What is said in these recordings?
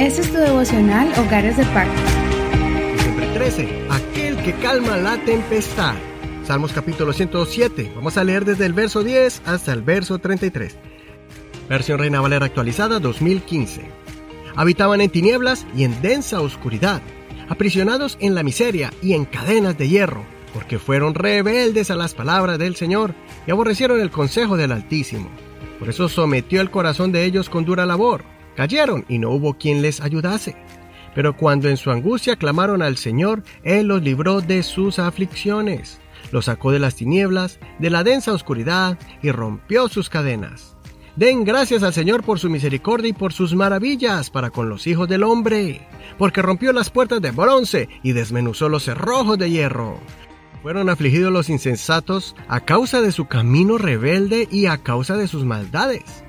Este es tu devocional Hogares de Pacto. Diciembre 13. Aquel que calma la tempestad. Salmos capítulo 107. Vamos a leer desde el verso 10 hasta el verso 33. Versión Reina Valera actualizada 2015. Habitaban en tinieblas y en densa oscuridad, aprisionados en la miseria y en cadenas de hierro, porque fueron rebeldes a las palabras del Señor y aborrecieron el consejo del Altísimo. Por eso sometió el corazón de ellos con dura labor Cayeron y no hubo quien les ayudase. Pero cuando en su angustia clamaron al Señor, Él los libró de sus aflicciones, los sacó de las tinieblas, de la densa oscuridad, y rompió sus cadenas. Den gracias al Señor por su misericordia y por sus maravillas para con los hijos del hombre, porque rompió las puertas de bronce y desmenuzó los cerrojos de hierro. Fueron afligidos los insensatos a causa de su camino rebelde y a causa de sus maldades.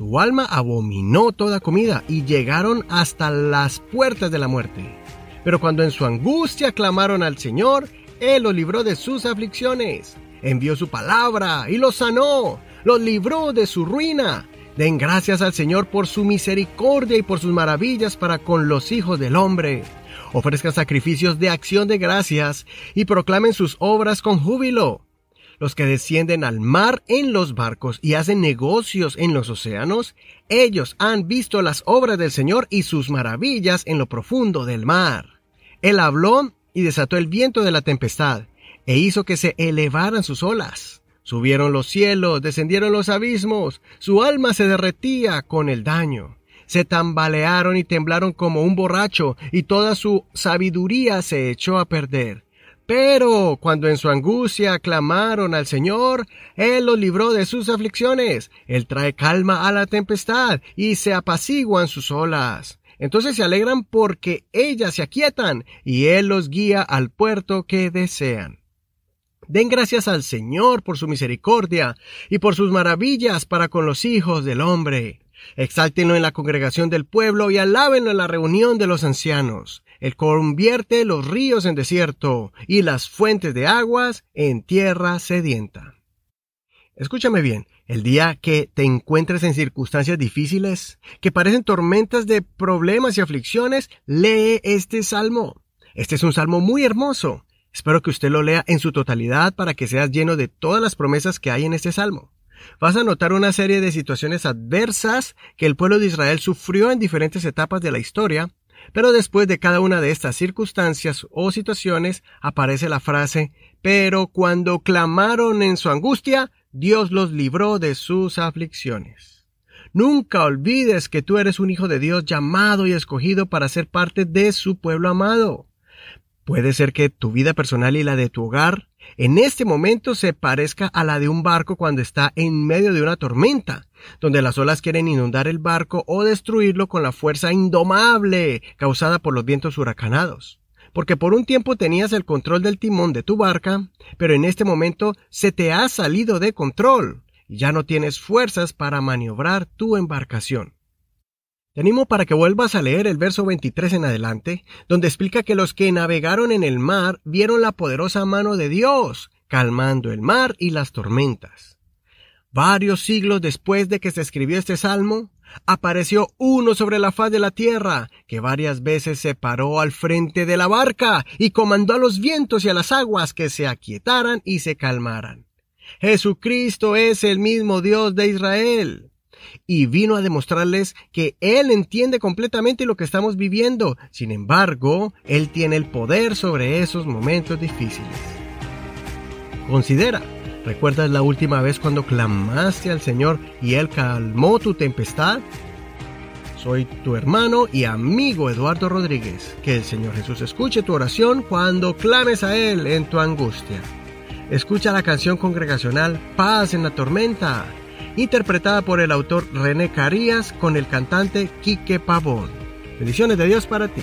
Su alma abominó toda comida y llegaron hasta las puertas de la muerte. Pero cuando en su angustia clamaron al Señor, Él los libró de sus aflicciones. Envió su palabra y los sanó, los libró de su ruina. Den gracias al Señor por su misericordia y por sus maravillas para con los hijos del hombre. Ofrezcan sacrificios de acción de gracias y proclamen sus obras con júbilo los que descienden al mar en los barcos y hacen negocios en los océanos, ellos han visto las obras del Señor y sus maravillas en lo profundo del mar. Él habló y desató el viento de la tempestad, e hizo que se elevaran sus olas. Subieron los cielos, descendieron los abismos, su alma se derretía con el daño. Se tambalearon y temblaron como un borracho, y toda su sabiduría se echó a perder. Pero cuando en su angustia clamaron al Señor, Él los libró de sus aflicciones. Él trae calma a la tempestad y se apaciguan sus olas. Entonces se alegran porque ellas se aquietan y Él los guía al puerto que desean. Den gracias al Señor por su misericordia y por sus maravillas para con los hijos del hombre. Exáltenlo en la congregación del pueblo y alábenlo en la reunión de los ancianos. Él convierte los ríos en desierto y las fuentes de aguas en tierra sedienta. Escúchame bien, el día que te encuentres en circunstancias difíciles, que parecen tormentas de problemas y aflicciones, lee este salmo. Este es un salmo muy hermoso. Espero que usted lo lea en su totalidad para que seas lleno de todas las promesas que hay en este salmo. Vas a notar una serie de situaciones adversas que el pueblo de Israel sufrió en diferentes etapas de la historia pero después de cada una de estas circunstancias o situaciones aparece la frase, pero cuando clamaron en su angustia, Dios los libró de sus aflicciones. Nunca olvides que tú eres un hijo de Dios llamado y escogido para ser parte de su pueblo amado. Puede ser que tu vida personal y la de tu hogar en este momento se parezca a la de un barco cuando está en medio de una tormenta, donde las olas quieren inundar el barco o destruirlo con la fuerza indomable causada por los vientos huracanados. Porque por un tiempo tenías el control del timón de tu barca, pero en este momento se te ha salido de control y ya no tienes fuerzas para maniobrar tu embarcación. Te animo para que vuelvas a leer el verso 23 en adelante, donde explica que los que navegaron en el mar vieron la poderosa mano de Dios, calmando el mar y las tormentas. Varios siglos después de que se escribió este salmo, apareció uno sobre la faz de la tierra, que varias veces se paró al frente de la barca y comandó a los vientos y a las aguas que se aquietaran y se calmaran. Jesucristo es el mismo Dios de Israel y vino a demostrarles que Él entiende completamente lo que estamos viviendo. Sin embargo, Él tiene el poder sobre esos momentos difíciles. Considera, ¿recuerdas la última vez cuando clamaste al Señor y Él calmó tu tempestad? Soy tu hermano y amigo Eduardo Rodríguez. Que el Señor Jesús escuche tu oración cuando clames a Él en tu angustia. Escucha la canción congregacional Paz en la tormenta interpretada por el autor René Carías con el cantante Quique Pavón. Bendiciones de Dios para ti.